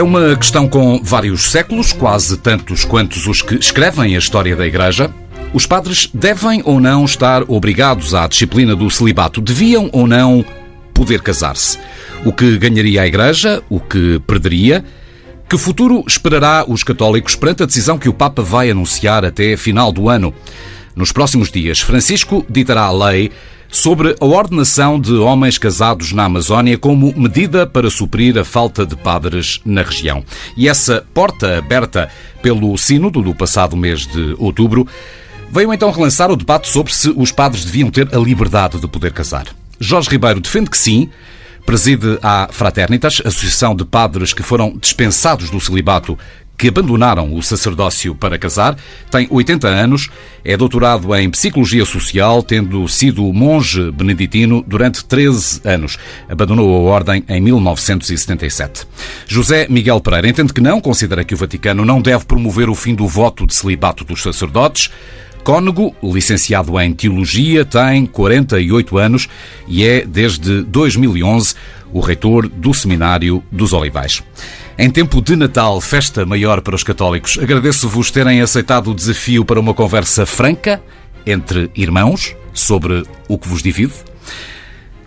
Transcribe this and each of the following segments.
É uma questão com vários séculos, quase tantos quantos os que escrevem a história da Igreja. Os padres devem ou não estar obrigados à disciplina do celibato? Deviam ou não poder casar-se? O que ganharia a Igreja? O que perderia? Que futuro esperará os católicos perante a decisão que o Papa vai anunciar até final do ano? Nos próximos dias, Francisco ditará a lei sobre a ordenação de homens casados na Amazónia como medida para suprir a falta de padres na região. E essa porta aberta pelo Sínodo do passado mês de outubro veio então relançar o debate sobre se os padres deviam ter a liberdade de poder casar. Jorge Ribeiro defende que sim, preside a Fraternitas, associação de padres que foram dispensados do celibato que abandonaram o sacerdócio para casar, tem 80 anos, é doutorado em Psicologia Social, tendo sido monge beneditino durante 13 anos. Abandonou a ordem em 1977. José Miguel Pereira entende que não, considera que o Vaticano não deve promover o fim do voto de celibato dos sacerdotes. Cônego, licenciado em Teologia, tem 48 anos e é, desde 2011, o reitor do Seminário dos Olivais. Em tempo de Natal, festa maior para os católicos, agradeço-vos terem aceitado o desafio para uma conversa franca entre irmãos sobre o que vos divide.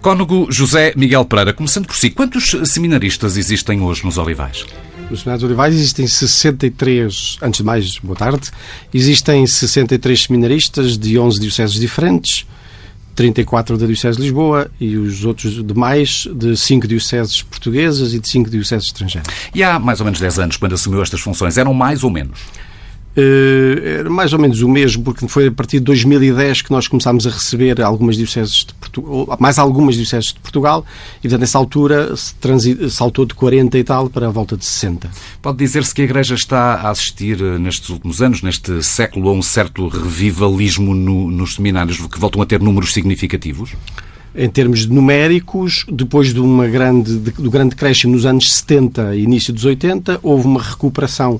Cônego José Miguel Pereira, começando por si, quantos seminaristas existem hoje nos Olivais? Nos Seminários Olivais existem 63, antes de mais, boa tarde, existem 63 seminaristas de 11 dioceses diferentes, 34 da Diocese de Lisboa e os outros demais de 5 dioceses portuguesas e de 5 dioceses estrangeiras. E há mais ou menos 10 anos, quando assumiu estas funções, eram mais ou menos? Uh, era mais ou menos o mesmo, porque foi a partir de 2010 que nós começámos a receber algumas dioceses de Portugal, mais algumas dioceses de Portugal, e portanto, nessa altura saltou de 40 e tal para a volta de 60. Pode dizer-se que a Igreja está a assistir eh, nestes últimos anos, neste século, a um certo revivalismo no, nos seminários que voltam a ter números significativos? em termos numéricos, depois de uma grande, de, do grande crescimento nos anos 70 e início dos 80, houve uma recuperação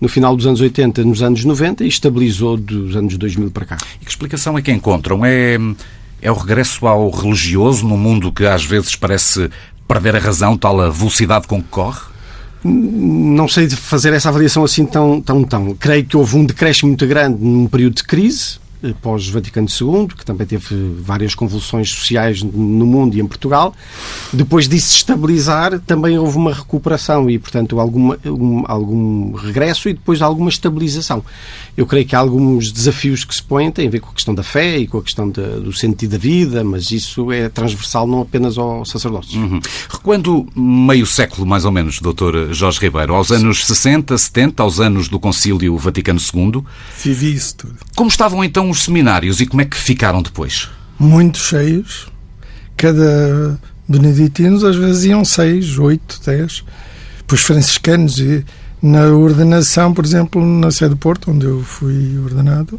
no final dos anos 80, nos anos 90 e estabilizou dos anos 2000 para cá. E que explicação é que encontram? É, é o regresso ao religioso num mundo que às vezes parece perder a razão, tal a velocidade com que corre? Não sei fazer essa avaliação assim tão, tão, tão. Creio que houve um decréscimo muito grande num período de crise, pós-Vaticano II, que também teve várias convulsões sociais no mundo e em Portugal. Depois disso estabilizar, também houve uma recuperação e, portanto, alguma, um, algum regresso e depois alguma estabilização. Eu creio que há alguns desafios que se põem, têm a ver com a questão da fé e com a questão de, do sentido da vida, mas isso é transversal não apenas ao sacerdócio. Uhum. Recuando meio século, mais ou menos, doutor Jorge Ribeiro, aos anos 60, 70, aos anos do Concílio Vaticano II. Vivi isso tudo. Como estavam então os seminários e como é que ficaram depois? Muito cheios. Cada beneditinos às vezes iam seis, oito, dez. Pois franciscanos e na ordenação, por exemplo, na sede do Porto, onde eu fui ordenado,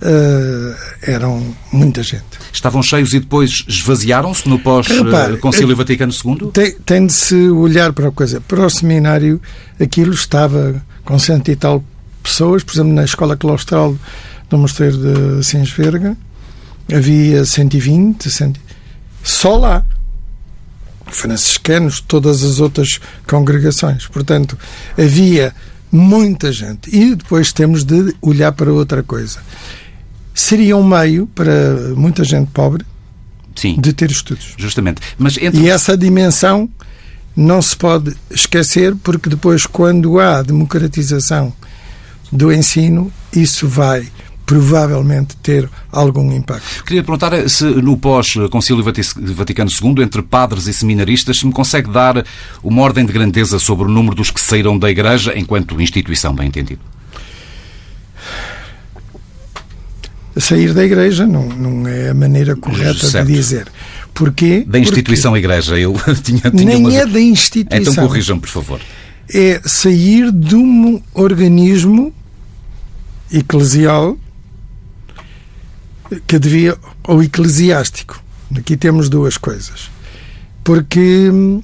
uh, eram muita gente. Estavam cheios e depois esvaziaram-se no pós-Concílio Vaticano II? Tem, tem de se olhar para a coisa. Para o seminário, aquilo estava com cento e tal pessoas, por exemplo, na escola claustral no Mosteiro de Sins Verga, havia 120, 100, só lá. Franciscanos, todas as outras congregações. Portanto, havia muita gente. E depois temos de olhar para outra coisa. Seria um meio para muita gente pobre Sim, de ter estudos. Justamente. Mas entre... E essa dimensão não se pode esquecer, porque depois, quando há democratização do ensino, isso vai provavelmente ter algum impacto. Queria perguntar se no pós-Concílio Vaticano II, entre padres e seminaristas, se me consegue dar uma ordem de grandeza sobre o número dos que saíram da Igreja enquanto instituição, bem entendido. Sair da Igreja não, não é a maneira correta certo. de dizer. Porquê? Da instituição Porque Igreja. Eu tinha, tinha Nem é da instituição. Então corrijam, por favor. É sair de um organismo eclesial que devia, ou eclesiástico. Aqui temos duas coisas. Porque hum,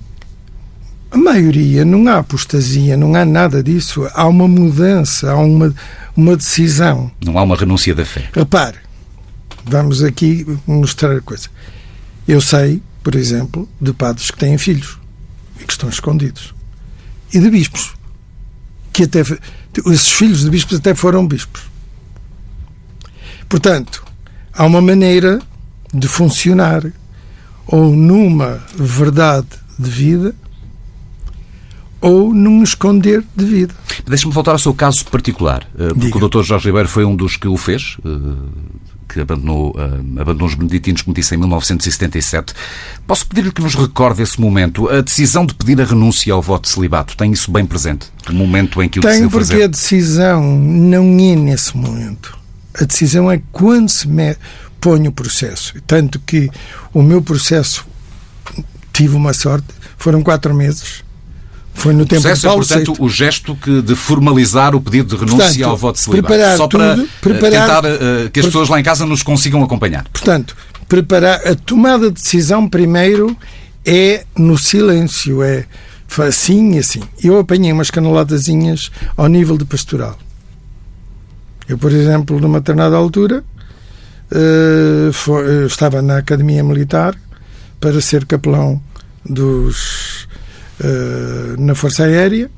a maioria não há apostasia, não há nada disso. Há uma mudança, há uma, uma decisão. Não há uma renúncia da fé. Repare, vamos aqui mostrar a coisa. Eu sei, por exemplo, de padres que têm filhos e que estão escondidos. e de bispos. Que até, esses filhos de bispos até foram bispos. Portanto, há uma maneira de funcionar ou numa verdade de vida ou num esconder de vida. Deixe-me voltar ao seu caso particular, eh, porque Diga. o Dr. Jorge Ribeiro foi um dos que o fez, eh, que abandonou, uh, abandonou os beneditinos, como disse, em 1977. Posso pedir-lhe que nos recorde esse momento, a decisão de pedir a renúncia ao voto de celibato? Tem isso bem presente? O momento em que o Tenho, porque fazer? a decisão não é nesse momento. A decisão é quando se me põe o processo. Tanto que o meu processo, tive uma sorte, foram quatro meses foi no tempo processo de Paulo é, portanto, VI. o gesto que de formalizar o pedido de renúncia portanto, ao voto de celibato. Só para tudo, preparar, tentar uh, que as pessoas lá em casa nos consigam acompanhar. Portanto, preparar a tomada de decisão primeiro é no silêncio, é assim e assim. Eu apanhei umas caneladazinhas ao nível de pastoral. Eu, por exemplo, numa determinada altura, uh, foi, estava na Academia Militar para ser capelão dos uh, na Força Aérea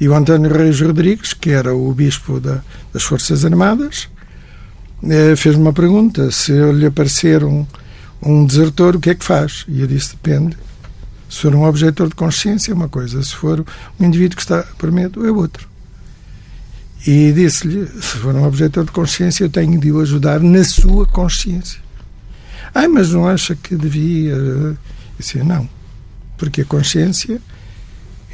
e o António Reis Rodrigues, que era o bispo da, das Forças Armadas, uh, fez-me uma pergunta: se lhe aparecer um, um desertor, o que é que faz? E eu disse: depende. Se for um objetor de consciência, é uma coisa, se for um indivíduo que está por medo, é outro. E disse-lhe: se for um objetor de consciência, eu tenho de o ajudar na sua consciência. Ai, mas não acha que devia. Eu disse: não porque a consciência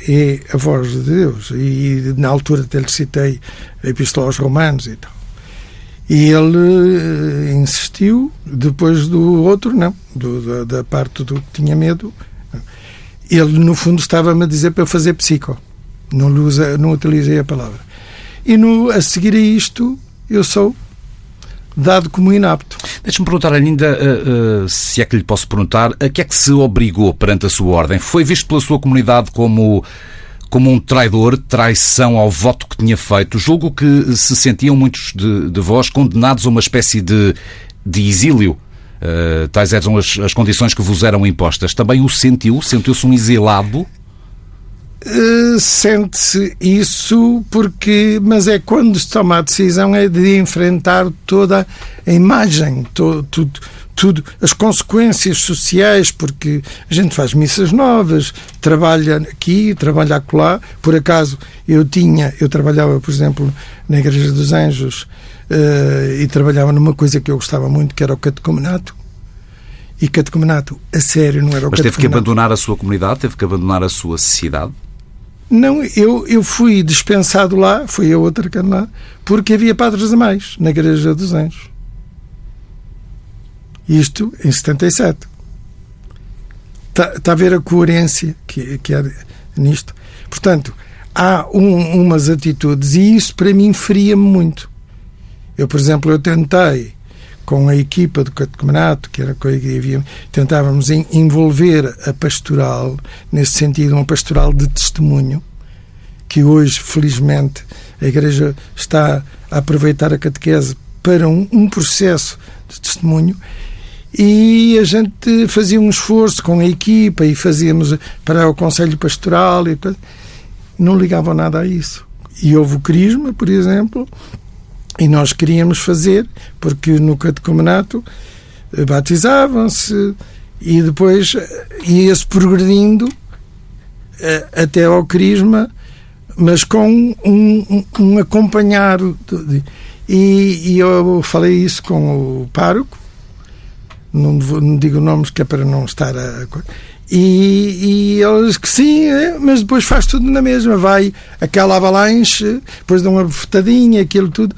é a voz de Deus. E na altura até lhe citei a Epístola aos Romanos e tal. E ele eh, insistiu, depois do outro, não, do, da, da, parte do que tinha medo. Ele, no fundo, estava-me a dizer para eu fazer psico. Não, usa, não utilizei a palavra. E no, a seguir a isto, eu sou dado como inapto. Deixe-me perguntar ainda, uh, uh, se é que lhe posso perguntar, a que é que se obrigou perante a sua ordem? Foi visto pela sua comunidade como como um traidor, traição ao voto que tinha feito. Julgo que se sentiam muitos de, de vós condenados a uma espécie de, de exílio. Uh, tais eram as, as condições que vos eram impostas. Também o sentiu? Sentiu-se um exilado? Uh, Sente-se isso porque, mas é quando se toma a decisão é de enfrentar toda a imagem, to, tudo, tudo, as consequências sociais, porque a gente faz missas novas, trabalha aqui, trabalha acolá. Por acaso eu tinha, eu trabalhava, por exemplo, na Igreja dos Anjos uh, e trabalhava numa coisa que eu gostava muito, que era o catecomenato. E catecomenato, a sério, não era o Mas teve que abandonar a sua comunidade, teve que abandonar a sua cidade? Não, eu, eu fui dispensado lá, fui a outra lá, porque havia padres a mais na Igreja dos Anjos. Isto em 77. Está, está a ver a coerência que, que há nisto. Portanto, há um, umas atitudes e isso para mim feria-me muito. Eu, por exemplo, eu tentei com a equipa do catecumenato, que era que havia, tentávamos envolver a pastoral, nesse sentido, uma pastoral de testemunho, que hoje, felizmente, a Igreja está a aproveitar a catequese para um, um processo de testemunho e a gente fazia um esforço com a equipa e fazíamos para o Conselho Pastoral e não ligavam nada a isso. E houve o Crisma, por exemplo, e nós queríamos fazer, porque no catecumenato eh, batizavam-se e depois eh, ia-se progredindo eh, até ao Crisma, mas com um, um, acompanhar. E, e, eu falei isso com o pároco, não, não, digo nomes que é para não estar a. E, e eles que sim, é, mas depois faz tudo na mesma. Vai aquela avalanche, depois dá uma bofetadinha, aquilo tudo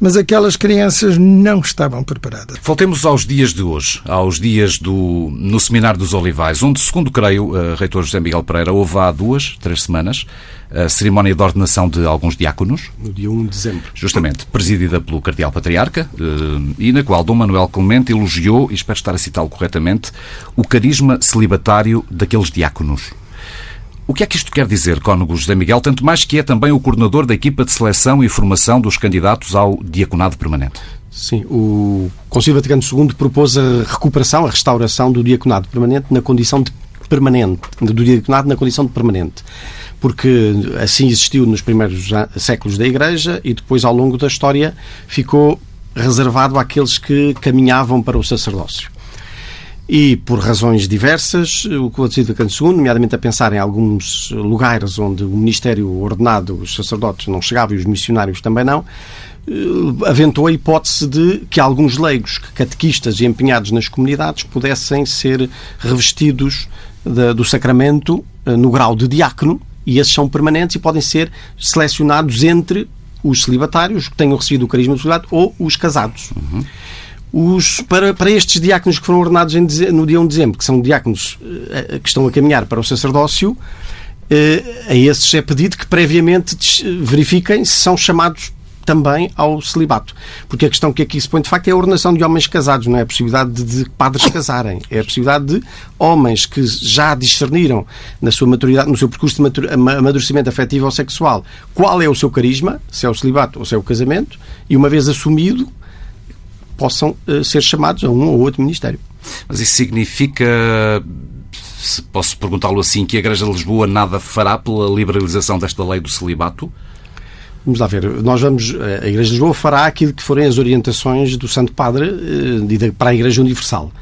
mas aquelas crianças não estavam preparadas. Voltemos aos dias de hoje, aos dias do, no Seminário dos Olivais, onde, segundo creio, uh, reitor José Miguel Pereira, houve há duas, três semanas, a cerimónia de ordenação de alguns diáconos. No dia 1 de dezembro. Justamente, presidida pelo Cardeal Patriarca, uh, e na qual Dom Manuel Clemente elogiou, e espero estar a citá-lo corretamente, o carisma celibatário daqueles diáconos. O que é que isto quer dizer, Cónigo José Miguel, tanto mais que é também o coordenador da equipa de seleção e formação dos candidatos ao diaconado permanente? Sim, o Conselho Vaticano II propôs a recuperação, a restauração do diaconado permanente na condição de permanente, do diaconado na condição de permanente. porque assim existiu nos primeiros séculos da Igreja e depois, ao longo da história, ficou reservado àqueles que caminhavam para o sacerdócio. E, por razões diversas, o Código Vaticano II, nomeadamente a pensar em alguns lugares onde o ministério ordenado, os sacerdotes, não chegava e os missionários também não, eh, aventou a hipótese de que alguns leigos, catequistas e empenhados nas comunidades, pudessem ser revestidos de, do sacramento eh, no grau de diácono, e esses são permanentes e podem ser selecionados entre os celibatários que tenham recebido o carisma do celibato ou os casados. Uhum. Os, para, para estes diáconos que foram ordenados em, no dia 1 de dezembro, que são diáconos uh, que estão a caminhar para o sacerdócio, uh, a esses é pedido que previamente verifiquem se são chamados também ao celibato. Porque a questão que aqui se põe de facto é a ordenação de homens casados, não é a possibilidade de, de padres casarem, é a possibilidade de homens que já discerniram na sua maturidade, no seu percurso de amadurecimento afetivo ou sexual, qual é o seu carisma, se é o celibato ou se é o casamento, e uma vez assumido, possam uh, ser chamados a um ou outro ministério. Mas isso significa se posso perguntá-lo assim, que a Igreja de Lisboa nada fará pela liberalização desta lei do celibato? Vamos lá ver, nós vamos, a Igreja de Lisboa fará aquilo que forem as orientações do Santo Padre eh, para a Igreja Universal.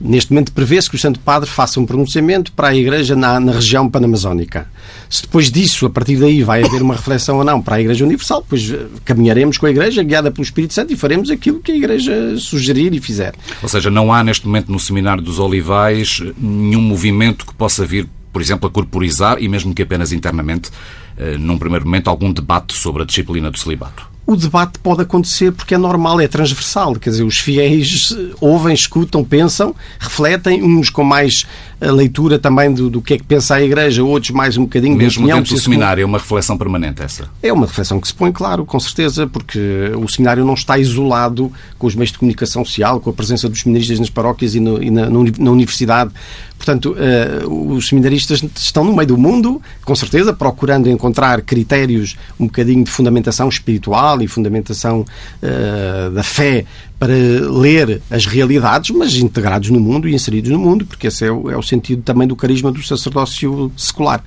Neste momento prevê-se que o Santo Padre faça um pronunciamento para a Igreja na, na, região panamazónica. Se depois disso, a partir daí, vai haver uma reflexão ou não para a Igreja Universal, depois eh, caminharemos com a Igreja, guiada pelo Espírito Santo, e faremos aquilo que a Igreja sugerir e fizer. Ou seja, não há neste momento no Seminário dos Olivais nenhum movimento que possa vir, por exemplo, a corporizar, e mesmo que apenas internamente, eh, num primeiro momento, algum debate sobre a disciplina do celibato? O debate pode acontecer porque é normal, é transversal. Quer dizer, os fiéis ouvem, escutam, pensam, refletem, uns com mais a leitura também do, do que é que pensa a Igreja, outros mais um bocadinho Mesmo dentro do seminário, é uma reflexão permanente essa? É uma reflexão que se põe, claro, com certeza, porque o seminário não está isolado com os meios de comunicação social, com a presença dos seminaristas nas paróquias e, no, e na, na, universidade. Portanto, uh, os seminaristas estão no meio do mundo, com certeza, procurando encontrar critérios um bocadinho de fundamentação espiritual e fundamentação uh, da fé para ler as realidades, mas integrados no mundo e inseridos no mundo, porque esse é o, é o sentido também do carisma do sacerdócio secular.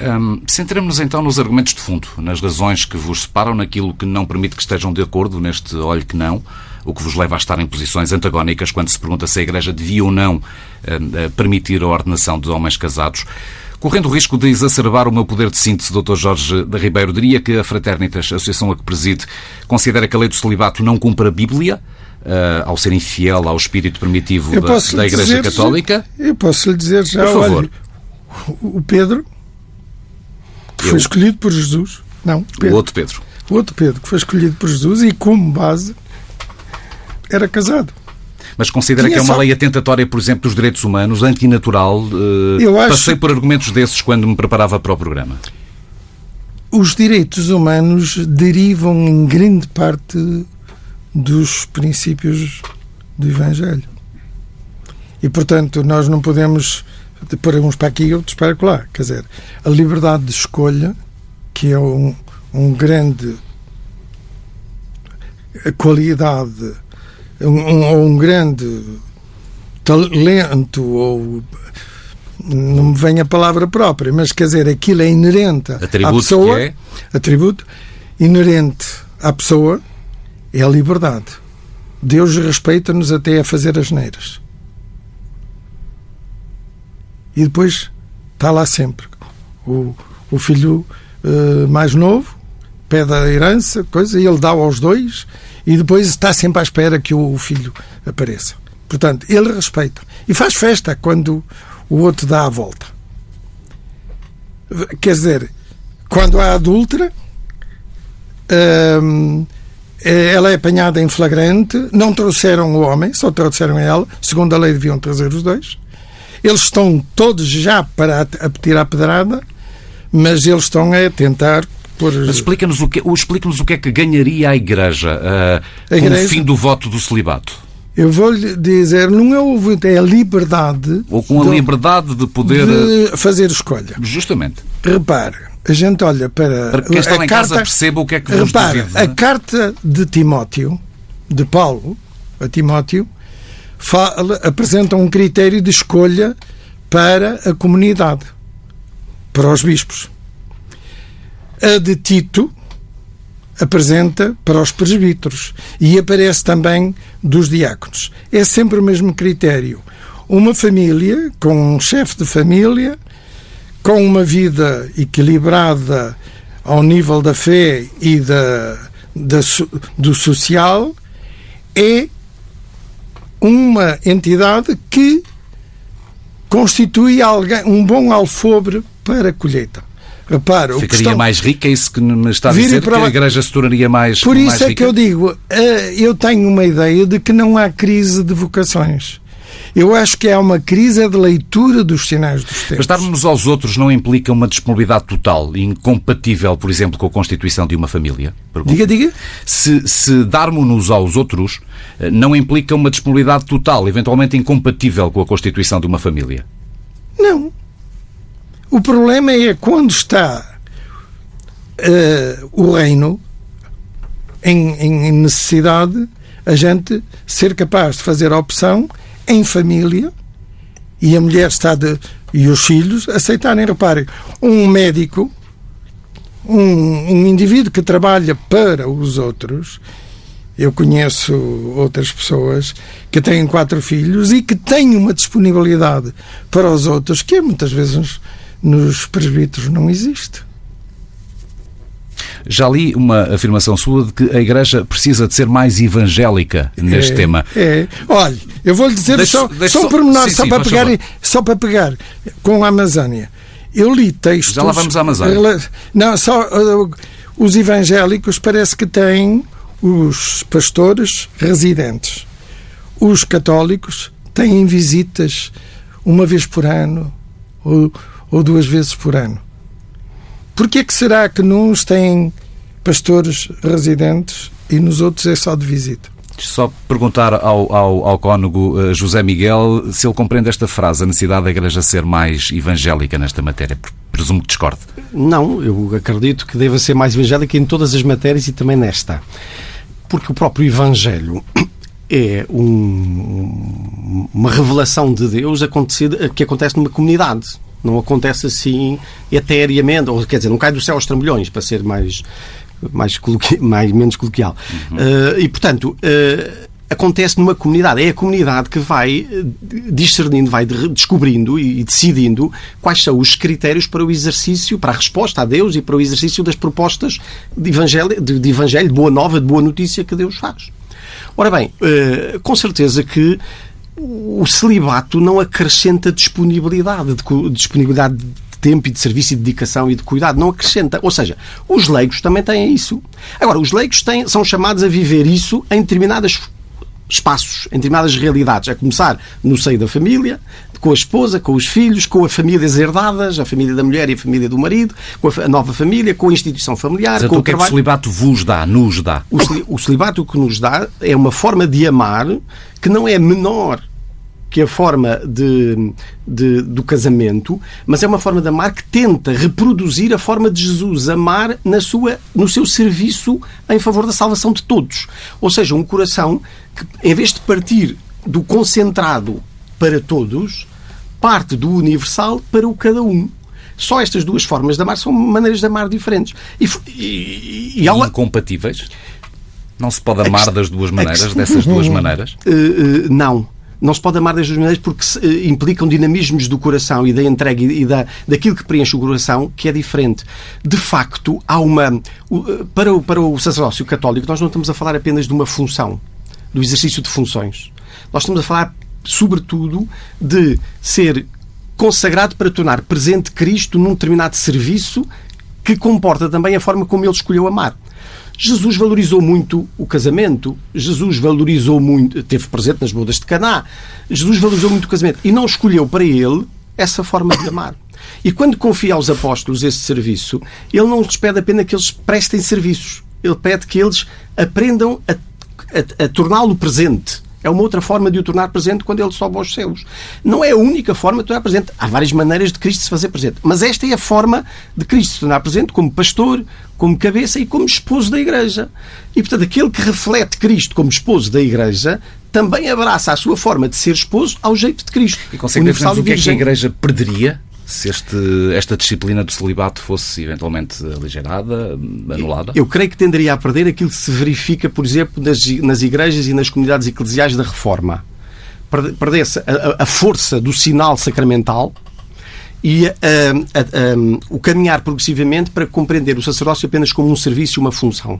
Um, Centremos-nos então nos argumentos de fundo, nas razões que vos separam, naquilo que não permite que estejam de acordo neste olho que não, o que vos leva a estar em posições antagónicas quando se pergunta se a Igreja devia ou não uh, permitir a ordenação de homens casados. Correndo o risco de exacerbar o meu poder de síntese, Dr. Jorge da Ribeiro, diria que a Fraternitas, a associação a que preside, considera que a lei do celibato não cumpre a Bíblia, uh, ao ser infiel ao espírito primitivo da, da, Igreja dizer, Católica? Eu posso lhe dizer já, por favor. Olha, o Pedro que foi escolhido por Jesus. Não, Pedro, o outro Pedro. O outro Pedro, que foi escolhido por Jesus e, como base, era casado. Mas considera que é uma só... lei atentatória, por exemplo, dos direitos humanos, antinatural? Uh, Eu acho... Passei por argumentos desses quando me preparava para o programa. Os direitos humanos derivam em grande parte dos princípios do Evangelho. E, portanto, nós não podemos pôr uns para aqui e outros para lá. Quer dizer, a liberdade de escolha, que é um, um grande qualidade um, um grande talento ou não me vem a palavra própria, mas quer dizer, aquilo é inerente atributo à pessoa, é? atributo inerente à pessoa é a liberdade. Deus respeita-nos até a fazer as neiras. E depois está lá sempre o, o filho uh, mais novo, pede a herança, coisa, e ele dá aos dois e depois está sempre à espera que o filho apareça. Portanto, ele respeita. E faz festa quando o outro dá a volta. Quer dizer, quando há adúltera, hum, ela é apanhada em flagrante, não trouxeram o homem, só trouxeram ela, segundo a lei deviam trazer os dois. Eles estão todos já para a tirar a pedrada, mas eles estão a tentar por... Mas explica-nos o, que, explica o que é que ganharia a Igreja, uh, a igreja... com o fim do voto do celibato. Eu vou-lhe dizer, não é o voto, é a liberdade. Ou com a de, liberdade de poder. De fazer escolha. Justamente. Repare, a gente olha para. Para que quem está em carta, casa perceba o que é que vos repare, divide, A carta de Timóteo, de Paulo, a Timóteo, fala, apresenta um critério de escolha para a comunidade para os bispos. A de Tito apresenta para os presbíteros e aparece também dos diáconos. É sempre o mesmo critério. Uma família, com um chefe de família, com uma vida equilibrada ao nível da fé e da, da do social, é uma entidade que constitui alguém, um bom alfobre para a colheita. Repara, Ficaria questão... mais rica, é isso que me está a dizer, para... que a Igreja se tornaria mais Por isso mais é que eu digo, eh, eu tenho uma ideia de que não há crise de vocações. Eu acho que há uma crise de leitura dos sinais dos tempos. Mas dar-nos aos outros não implica uma disponibilidade total, incompatível, por exemplo, com a constituição de uma família? Pergunto. Diga, diga. Se, se darmos-nos aos outros eh, não implica uma disponibilidade total, eventualmente incompatível com a constituição de uma família? Não. O problema é quando está uh, o reino em, em, necessidade, a gente ser capaz de fazer a opção em família e a mulher está de, e os filhos aceitarem. Reparem, um médico, um, um indivíduo que trabalha para os outros, eu conheço outras pessoas que têm quatro filhos e que têm uma disponibilidade para os outros que muitas vezes nos presbíteros não existe. Já li uma afirmação sua de que a Igreja precisa de ser mais evangélica neste é, tema. É. Olha, eu vou lhe dizer só, só um pormenor, sim, só, sim, para pegar, só para pegar com a Amazónia. Eu li textos. Já lá vamos à Amazónia. Não, só uh, os evangélicos parece que têm os pastores residentes. Os católicos têm visitas uma vez por ano ou ou duas vezes por ano. Porquê que será que nos têm pastores residentes e nos outros é só de visita? Só perguntar ao, ao, ao cônego uh, José Miguel se ele compreende esta frase, a necessidade da Igreja ser mais evangélica nesta matéria. Presumo que discorde. Não, eu acredito que deva ser mais evangélica em todas as matérias e também nesta. Porque o próprio Evangelho é um, uma revelação de Deus que acontece numa comunidade. Não acontece assim eteriamente, ou quer dizer, não cai do céu aos trambolhões, para ser mais, mais, mais menos coloquial. Uhum. Uh, e, portanto, uh, acontece numa comunidade. É a comunidade que vai eh, discernindo, vai descobrindo e decidindo quais são os critérios para o exercício, para a resposta a Deus e para o exercício das propostas de evangelho, de, de, evangelho, de boa nova, de boa notícia que Deus faz. Ora bem, com certeza que o celibato não acrescenta disponibilidade, de, disponibilidade de tempo e de serviço e de dedicação e de cuidado. Não acrescenta. Ou seja, os leigos também têm isso. Agora, os leigos têm, são chamados a viver isso em determinados espaços, em determinadas realidades. A começar no seio da família, com a esposa, com os filhos, com as famílias herdadas, a família da mulher e a família do marido, com a nova família, com a instituição familiar, Mas com então o que é que o celibato vos dá, nos dá? O celibato que nos dá é uma forma de amar que não é menor que a forma de, de, do casamento, mas é uma forma de amar que tenta reproduzir a forma de Jesus amar na sua, no seu serviço em favor da salvação de todos. Ou seja, um coração que, em vez de partir do concentrado para todos, parte do universal para o cada um. Só estas duas formas de amar são maneiras de amar diferentes. E, e, e, e incompatíveis? Não se pode amar das duas maneiras, dessas duas maneiras? Uh, uh, não não se pode amar das duas maneiras porque se, uh, implicam dinamismos do coração e da entrega e, da, daquilo que preenche o coração que é diferente. De facto, há uma. Uh, para, o, para o sacerdócio católico, nós não estamos a falar apenas de uma função, do exercício de funções. Nós estamos a falar, sobretudo, de ser consagrado para tornar presente Cristo num determinado serviço que comporta também a forma como ele escolheu amar. Jesus valorizou muito o casamento, Jesus valorizou muito, teve presente nas bodas de Caná, Jesus valorizou muito o casamento e não escolheu para ele essa forma de amar. E quando confia aos apóstolos esse serviço, ele não lhes pede apenas que eles prestem serviços, ele pede que eles aprendam a, a, a torná-lo presente é uma outra forma de o tornar presente quando ele sobe aos céus. Não é a única forma de tornar presente. Há várias maneiras de Cristo se fazer presente. Mas esta é a forma de Cristo se tornar presente como pastor, como cabeça e como esposo da Igreja. E, portanto, aquele que reflete Cristo como esposo da Igreja também abraça a sua forma de ser esposo ao jeito de Cristo. E consegue ver, o que é que a Igreja perderia se este, esta disciplina do celibato fosse eventualmente aligerada, anulada? Eu creio que tenderia a perder aquilo que se verifica, por exemplo, nas, nas igrejas e nas comunidades eclesiais da Reforma. Perdesse a, a força do sinal sacramental e uh, uh, uh, o caminhar progressivamente para compreender o sacerdócio apenas como um serviço e uma função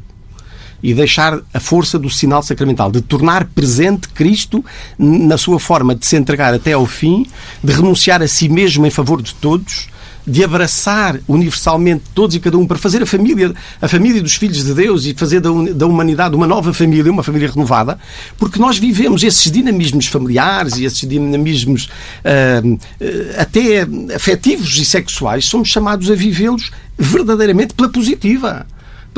e deixar a força do sinal sacramental, de tornar presente Cristo na sua forma de se entregar até ao fim, de renunciar a si mesmo em favor de todos, de abraçar universalmente todos e cada um para fazer a família, a família dos filhos de Deus e fazer da, da humanidade uma nova família, uma família renovada, porque nós vivemos esses dinamismos familiares e esses dinamismos uh, até afetivos e sexuais, somos chamados a vivê-los verdadeiramente pela positiva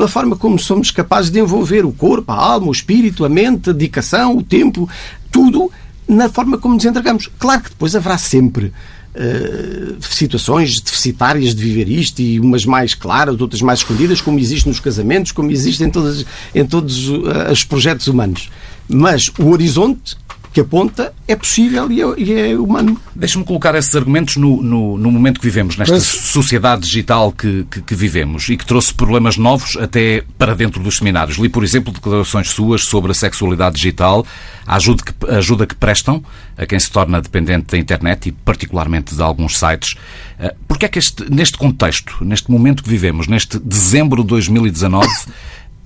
pela forma como somos capazes de envolver o corpo, a alma, o espírito, a mente, a dedicação, o tempo, tudo na forma como nos entregamos. Claro que depois haverá sempre Uh, situações deficitárias de viver isto e umas mais claras, outras mais escondidas, como existe nos casamentos, como existe em, todas, em todos uh, os projetos humanos. Mas o horizonte que aponta é possível e é, e é humano. Deixa-me colocar esses argumentos no, no, no, momento que vivemos, nesta Mas... sociedade digital que, que, que, vivemos e que trouxe problemas novos até para dentro dos seminários. Li, por exemplo, declarações suas sobre a sexualidade digital, a ajuda que, a ajuda que prestam a quem se torna dependente da internet e particularmente de alguns sites. Eh, Porque é que este, neste contexto, neste momento que vivemos, neste dezembro de 2019,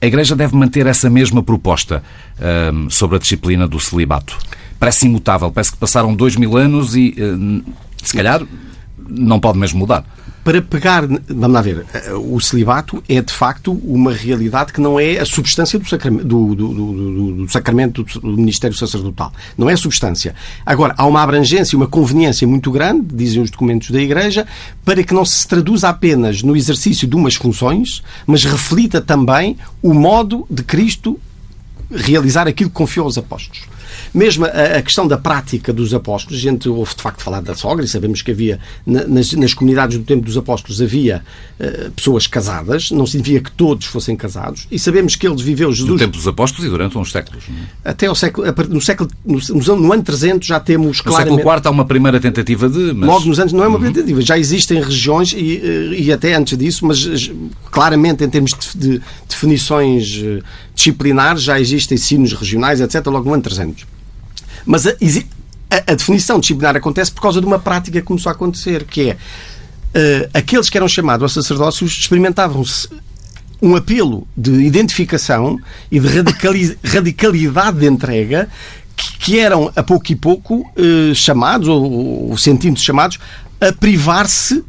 a Igreja deve manter essa mesma proposta um, sobre a disciplina do celibato. Parece imutável, parece que passaram dois mil anos e, um, se calhar, não pode mesmo mudar para pegar, vamos lá ver, o celibato é de facto uma realidade que não é a substância do, sacramento do, do, do, do, sacramento do ministério sacerdotal. Não é a substância. Agora, há uma abrangência, uma conveniência muito grande, dizem os documentos da Igreja, para que não se traduza apenas no exercício de umas funções, mas reflita também o modo de Cristo realizar aquilo que confiou aos apóstolos. Mesmo a, a, questão da prática dos apóstolos, a gente ouve de facto falar da sogra e sabemos que havia nas, nas comunidades do tempo dos apóstolos havia uh, pessoas casadas, não significa que todos fossem casados, e sabemos que eles viveu Jesus. No tempo dos apóstolos e durante uns séculos. É? Até o século, no, século no, no, ano 300 já temos claramente. No século IV há uma primeira tentativa de. Mas... Logo nos anos, não é uma uhum. tentativa, já existem regiões e, eh, e até antes disso, mas eh, claramente em termos de, de definições disciplinares já existem sinos regionais, etc., logo no ano 300. Mas a, a, a, definição disciplinar acontece por causa de uma prática que começou a acontecer, que é uh, aqueles que eram chamados a sacerdócios experimentavam-se um apelo de identificação e de radicalidade de entrega que, que, eram a pouco e pouco uh, chamados, ou, ou sentindo-se chamados, a privar-se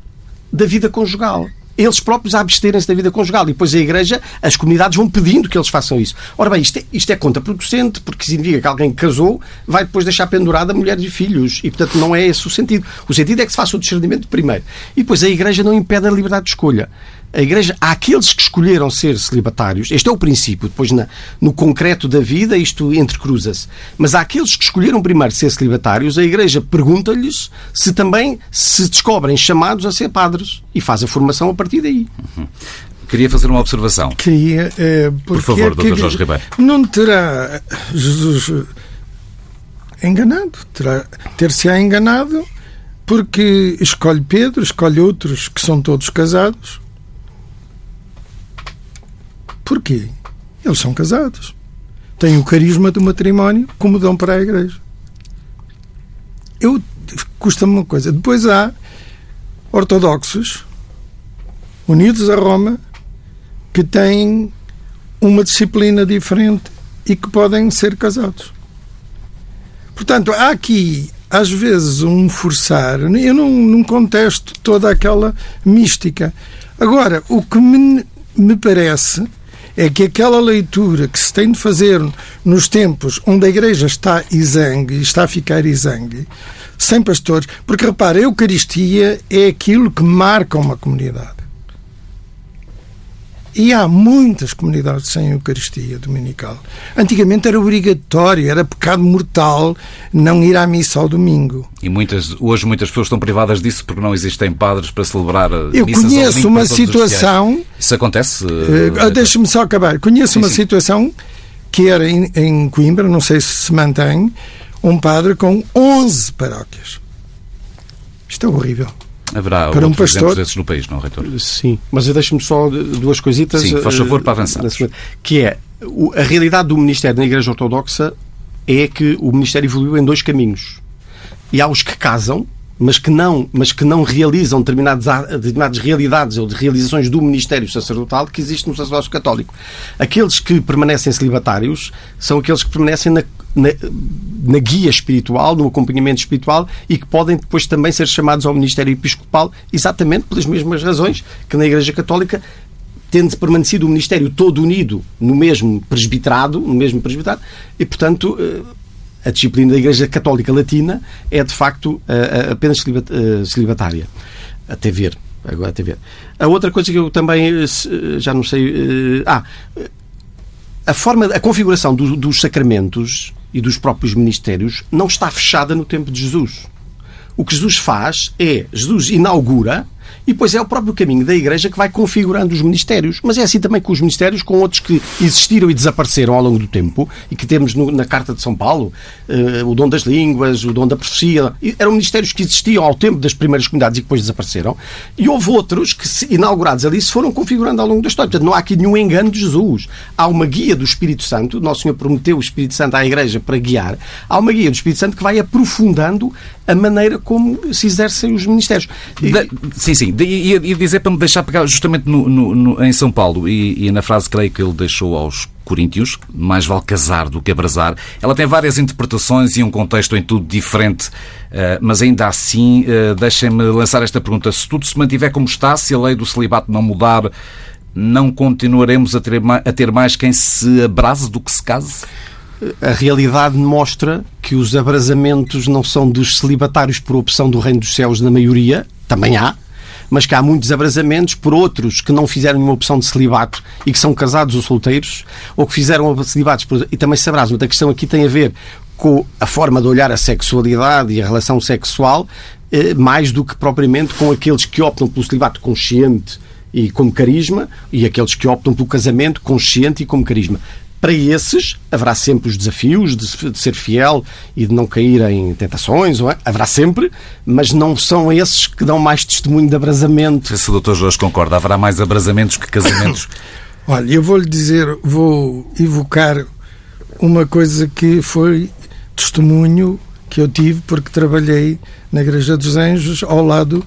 da vida conjugal eles próprios a absterem-se da vida conjugal. E depois a Igreja, as comunidades vão pedindo que eles façam isso. Ora bem, isto é, isto é contraproducente, porque significa que alguém que casou vai depois deixar pendurada mulheres e filhos. E, portanto, não é esse o sentido. O sentido é que se faça o discernimento primeiro. E depois a Igreja não impede a liberdade de escolha a Igreja, há aqueles que escolheram ser celibatários, este é o princípio, depois na, no concreto da vida isto entrecruza-se, mas há aqueles que escolheram primeiro ser celibatários, a Igreja pergunta-lhes se também se descobrem chamados a ser padres e faz a formação a partir daí. Uhum. Queria fazer uma observação. Queria, é, Por favor, é Dr. Jorge Ribeiro. Não terá Jesus enganado, terá, ter-se-á enganado porque escolhe Pedro, escolhe outros que são todos casados, Porquê? Eles são casados. Têm o carisma do matrimónio como dão para a igreja. Eu custa-me uma coisa. Depois há ortodoxos unidos a Roma que têm uma disciplina diferente e que podem ser casados. Portanto, há aqui às vezes um forçar. Eu não, não contesto toda aquela mística. Agora, o que me, me parece é que aquela leitura que se tem de fazer nos tempos onde a Igreja está exangue, está a ficar exangue, sem pastores, porque repara, a Eucaristia é aquilo que marca uma comunidade. E há muitas comunidades sem Eucaristia dominical. Antigamente era obrigatório, era pecado mortal não ir à missa ao domingo. E muitas, hoje muitas pessoas estão privadas disso porque não existem padres para celebrar Eu conheço uma situação. Isso acontece? Uh, Deixa-me só acabar. Conheço sim, uma sim. situação que era em, em Coimbra, não sei se se mantém, um padre com 11 paróquias. Isto é horrível. Haverá Para um pastor- desses no país, não, Reitor? Sim, mas deixe-me só duas coisitas. Sim, faz eh, favor, para sequência. Que é, a realidade do Ministério na Igreja Ortodoxa é que o Ministério evoluiu em dois caminhos. E há os que casam, mas que não, mas que não realizam determinadas, determinadas realidades ou de realizações do Ministério Sacerdotal que existe no sacerdócio católico. Aqueles que permanecem celibatários são aqueles que permanecem na, na, na guia espiritual, no acompanhamento espiritual e que podem depois também ser chamados ao Ministério Episcopal exatamente pelas mesmas razões que na Igreja Católica tendo permanecido o Ministério todo unido no mesmo presbiterado, no mesmo presbiterado, e portanto eh, a disciplina da Igreja Católica Latina é de facto apenas eh, celibatária. Até ver. Agora até ver. A outra coisa que eu também eh, eh, já não sei. Ah, a forma, a configuração do- dos sacramentos e dos próprios ministérios não está fechada no tempo de Jesus. O que Jesus faz é, Jesus inaugura e depois é o próprio caminho da Igreja que vai configurando os ministérios. Mas é assim também com os ministérios, com outros que existiram e desapareceram ao longo do tempo e que temos no- na Carta de São Paulo, eh, o dom das línguas, o dom da profecia. Eram ministérios que existiam ao tempo das primeiras comunidades e depois desapareceram. E houve outros que, se- inaugurados ali, se foram configurando ao longo da história. Portanto, não há aqui nenhum engano de Jesus. Há uma guia do Espírito Santo. Nosso Senhor prometeu o Espírito Santo à Igreja para guiar. Há uma guia do Espírito Santo que vai aprofundando a maneira como se exercem os ministérios. E- sim, sim. Ia dizer para me deixar pegar justamente no- no- no- em São Paulo e, e na frase, creio que ele deixou aos Coríntios, mais vale casar do que abrasar. Ela tem várias interpretações e um contexto em tudo diferente, eh, mas ainda assim, eh, deixem-me lançar esta pergunta. Se tudo se mantiver como está, se a lei do celibato não mudar, não continuaremos a ter, a ter mais quem se abrase do que se case? a realidade mostra que os abrasamentos não são dos celibatários por opção do reino dos céus na maioria, também há, mas que há muitos abrasamentos por outros que não fizeram nenhuma opção de celibato e que são casados ou solteiros, ou que fizeram celibatos por- e também se abrasam. A questão aqui tem a ver com a forma de olhar a sexualidade e a relação sexual, eh, mais do que propriamente com aqueles que optam pelo celibato consciente e como carisma e aqueles que optam pelo casamento consciente e como carisma. Para esses, haverá sempre os desafios de, de ser fiel e de não cair em tentações, é? haverá sempre, mas não são esses que dão mais testemunho de abrasamento. Se o Dr. Jorge concorda. Haverá mais abrasamentos que casamentos. Olha, eu vou-lhe dizer, vou evocar uma coisa que foi testemunho que eu tive porque trabalhei na Igreja dos Anjos ao lado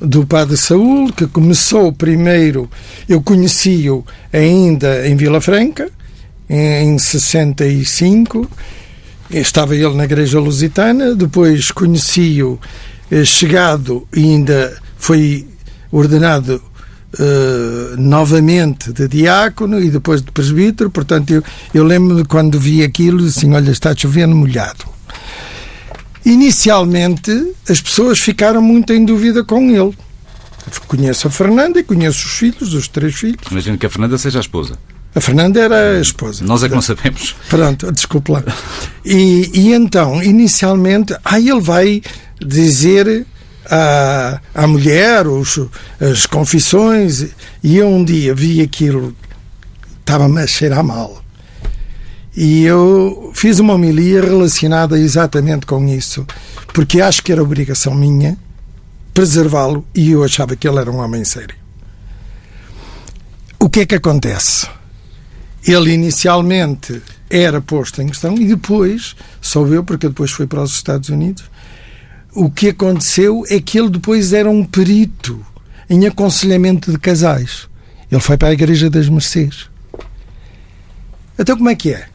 do Padre Saúl, que começou primeiro, eu conheci-o ainda em Vila Franca, em 65, estava ele na Igreja Lusitana, depois conheci-o eh, chegado e ainda foi ordenado eh, novamente de diácono e depois de presbítero, portanto eu, eu lembro de quando vi aquilo assim, olha, está chovendo molhado. Inicialmente as pessoas ficaram muito em dúvida com ele. Conheço a Fernanda e conheço os filhos, os três filhos. Imagino que a Fernanda seja a esposa. A Fernanda era a esposa. Nós é que não sabemos. Pronto, desculpe lá. E, e então, inicialmente, aí ele vai dizer à, à mulher os, as confissões, e eu um dia vi aquilo, estava-me a cheirar mal. E eu fiz uma homilia relacionada exatamente com isso, porque acho que era obrigação minha preservá-lo e eu achava que ele era um homem sério. O que é que acontece? Ele inicialmente era posto em questão e depois, soube eu, porque depois fui para os Estados Unidos, o que aconteceu é que ele depois era um perito em aconselhamento de casais. Ele foi para a Igreja das Mercês. Então como é que é?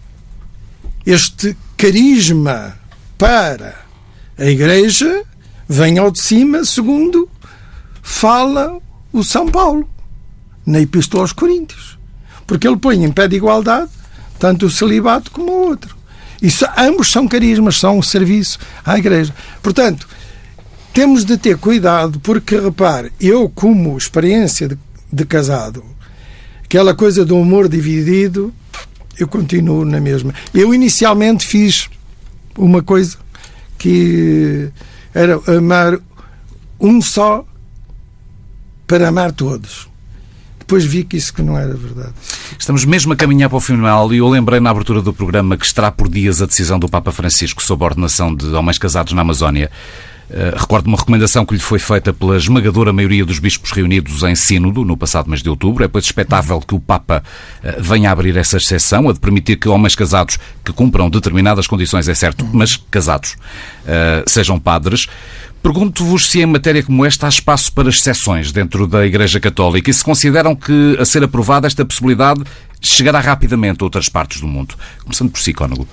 Este carisma para a Igreja vem ao de cima, segundo fala o São Paulo na Epístola aos Coríntios. Porque ele põe em pé de igualdade tanto o celibato como o outro. Isso, ambos são carismas, são um serviço à Igreja. Portanto, temos de ter cuidado, porque, repare, eu, como experiência de, de casado, aquela coisa do amor dividido, eu continuo na mesma. Eu, inicialmente, fiz uma coisa que era amar um só para amar todos. Depois vi que isso que não era verdade. Estamos mesmo a caminhar para o final e eu lembrei na abertura do programa que estará por dias a decisão do Papa Francisco sobre a ordenação de homens casados na Amazónia. Uh, recordo uma recomendação que lhe foi feita pela esmagadora maioria dos bispos reunidos em Sínodo no passado mês de outubro. É, pois, expectável que o Papa uh, venha a abrir essa exceção, a de permitir que homens casados que cumpram determinadas condições, é certo, mas casados, uh, sejam padres. Pergunto-vos se em matéria como esta há espaço para exceções dentro da Igreja Católica e se consideram que, a ser aprovada, esta possibilidade chegará rapidamente a outras partes do mundo. Começando por si, Cónago.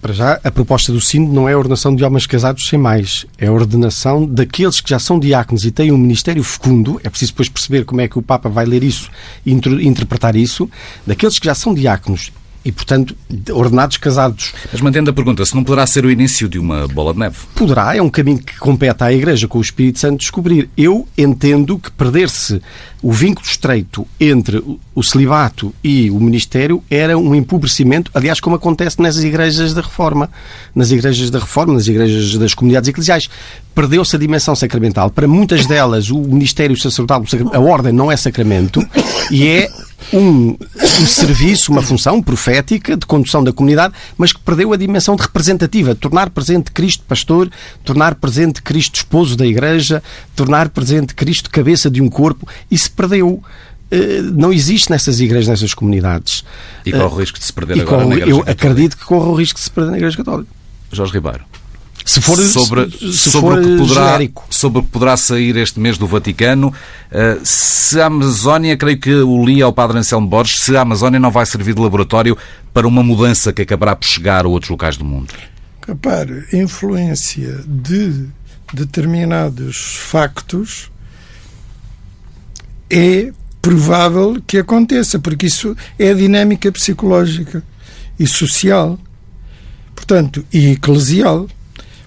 Para já, a proposta do Sino não é a ordenação de homens casados sem mais. É a ordenação daqueles que já são diáconos e têm um ministério fecundo. É preciso depois perceber como é que o Papa vai ler isso e interpretar isso. Daqueles que já são diáconos e, portanto, ordenados casados. Mas mantendo a pergunta, se não poderá ser o início de uma bola de neve? Poderá, é um caminho que compete à Igreja com o Espírito Santo descobrir. Eu entendo que perder-se o vínculo estreito entre o celibato e o ministério era um empobrecimento, aliás, como acontece nas igrejas da Reforma, nas igrejas da Reforma, nas igrejas das comunidades eclesiais. Perdeu-se a dimensão sacramental. Para muitas delas, o ministério sacerdotal, a ordem não é sacramento e é um, um serviço, uma função profética de condução da comunidade, mas que perdeu a dimensão de representativa, tornar presente Cristo pastor, tornar presente Cristo esposo da igreja, tornar presente Cristo cabeça de um corpo, e se perdeu eh, não existe nessas igrejas, nessas comunidades. E corre o risco de se perder agora corre, na Igreja Eu Católica. acredito que corre o risco de se perder na Igreja Católica. Jorge Ribeiro. Se for, sobre, se sobre for o que poderá, genérico. Sobre o que poderá sair este mês do Vaticano, uh, se a Amazónia, creio que o li ao Padre Anselmo Borges, se a Amazónia não vai servir de laboratório para uma mudança que acabará por chegar a outros locais do mundo. Repare, a influência de determinados factos é provável que aconteça, porque isso é a dinâmica psicológica e social, portanto, e eclesial.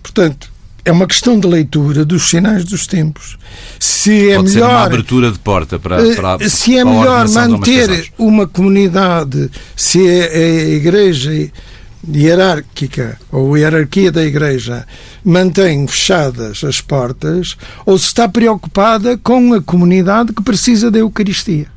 Portanto, é uma questão de leitura dos sinais dos tempos. Se é Pode melhor ser uma abertura de porta para, eh, para se é melhor manter uma comunidade, se é a igreja hierárquica ou hierarquia da igreja mantém fechadas as portas ou se está preocupada com a comunidade que precisa da Eucaristia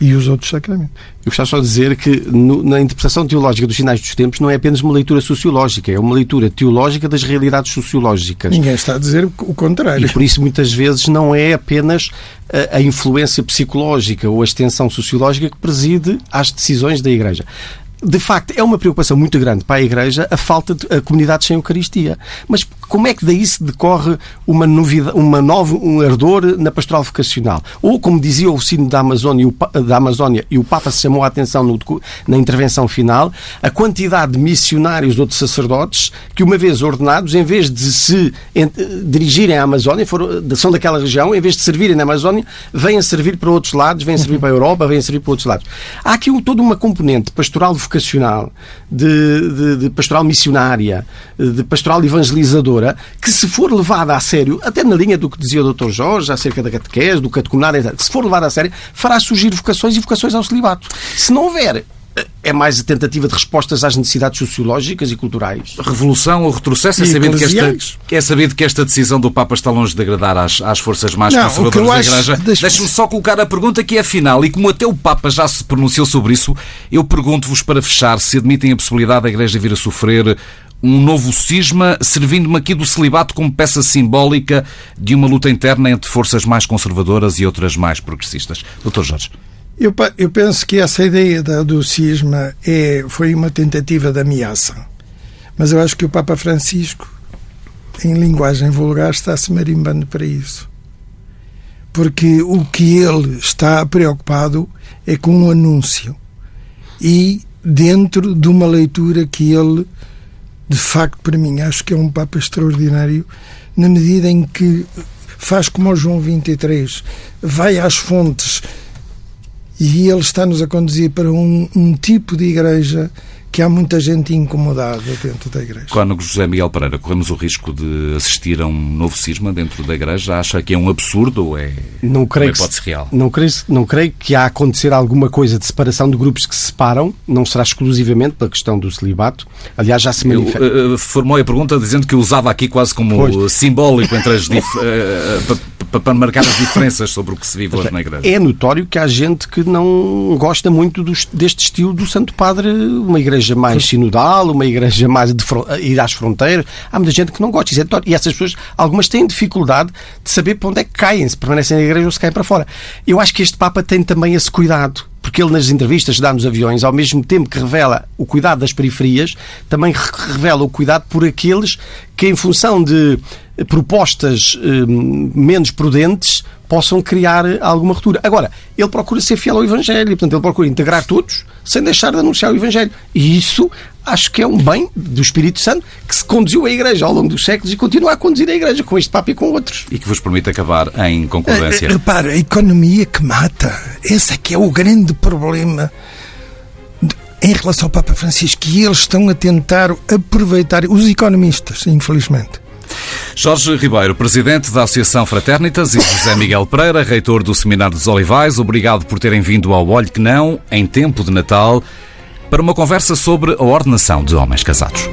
e os outros sacramentos. Eu gostava só de dizer que no, na interpretação teológica dos sinais dos tempos não é apenas uma leitura sociológica, é uma leitura teológica das realidades sociológicas. Ninguém está a dizer o contrário. E por isso muitas vezes não é apenas a, a influência psicológica ou a extensão sociológica que preside às decisões da Igreja de facto, é uma preocupação muito grande para a Igreja a falta de a comunidades sem Eucaristia. Mas como é que daí se decorre uma, novidade, uma nova, um ardor na pastoral vocacional? Ou, como dizia o sino da Amazónia, da Amazónia e o Papa chamou a atenção no, na intervenção final, a quantidade de missionários ou de sacerdotes que, uma vez ordenados, em vez de se dirigirem à Amazónia, foram, são daquela região, em vez de servirem na Amazónia, vêm a servir para outros lados, vêm a servir para a Europa, vêm a servir para outros lados. Há aqui toda uma componente pastoral vocacional, de, de, de pastoral missionária, de pastoral evangelizadora, que se for levada a sério, até na linha do que dizia o Dr. Jorge acerca da catequese, do catecumenado, se for levada a sério, fará surgir vocações e vocações ao celibato. Se não houver é mais a tentativa de respostas às necessidades sociológicas e culturais. Revolução ou retrocesso? É sabido, que esta, é sabido que esta decisão do Papa está longe de agradar às, às forças mais não, conservadoras da Igreja. Deixa... Deixe-me só colocar a pergunta que é final, e como até o Papa já se pronunciou sobre isso, eu pergunto-vos para fechar se admitem a possibilidade da Igreja vir a sofrer um novo cisma, servindo-me aqui do celibato como peça simbólica de uma luta interna entre forças mais conservadoras e outras mais progressistas. Doutor Jorge. Eu, eu penso que essa ideia do cisma é, foi uma tentativa de ameaça. Mas eu acho que o Papa Francisco, em linguagem vulgar, está-se marimbando para isso. Porque o que ele está preocupado é com um anúncio. E dentro de uma leitura que ele, de facto, para mim, acho que é um Papa extraordinário, na medida em que faz como o João 23, vai às fontes e ele está-nos a conduzir para um, um tipo de igreja que há muita gente incomodada dentro da igreja. Cônego José Miguel Pereira, corremos o risco de assistir a um novo cisma dentro da igreja? Acha que é um absurdo ou é não creio uma hipótese que, real? Não creio, não creio que há a acontecer alguma coisa de separação de grupos que se separam, não será exclusivamente pela questão do celibato. Aliás, já se manifesta. Uh, formou a pergunta dizendo que usava aqui quase como pois. simbólico entre as. Dif... uh, para marcar as diferenças sobre o que se vive hoje na Igreja. É notório que há gente que não gosta muito deste estilo do Santo Padre, uma igreja mais sinodal, uma igreja mais de ir às fronteiras. Há muita gente que não gosta. Isso é notório. E essas pessoas, algumas têm dificuldade de saber para onde é que caem, se permanecem na igreja ou se caem para fora. Eu acho que este Papa tem também esse cuidado porque ele nas entrevistas que dá nos aviões, ao mesmo tempo que revela o cuidado das periferias, também revela o cuidado por aqueles que, em função de propostas eh, menos prudentes, possam criar alguma ruptura. Agora, ele procura ser fiel ao Evangelho, portanto, ele procura integrar todos sem deixar de anunciar o Evangelho. E isso acho que é um bem do Espírito Santo que se conduziu a Igreja ao longo dos séculos e continua a conduzir a Igreja com este Papa e com outros. E que vos permite acabar em concordância. Eh, repara, a economia que mata. Esse é que é o grande problema em relação ao Papa Francisco. E eles estão a tentar aproveitar, os economistas, infelizmente, Jorge Ribeiro, presidente da Associação Fraternitas, e José Miguel Pereira, reitor do Seminário dos Olivais, obrigado por terem vindo ao Olho que Não, em tempo de Natal, para uma conversa sobre a ordenação de homens casados.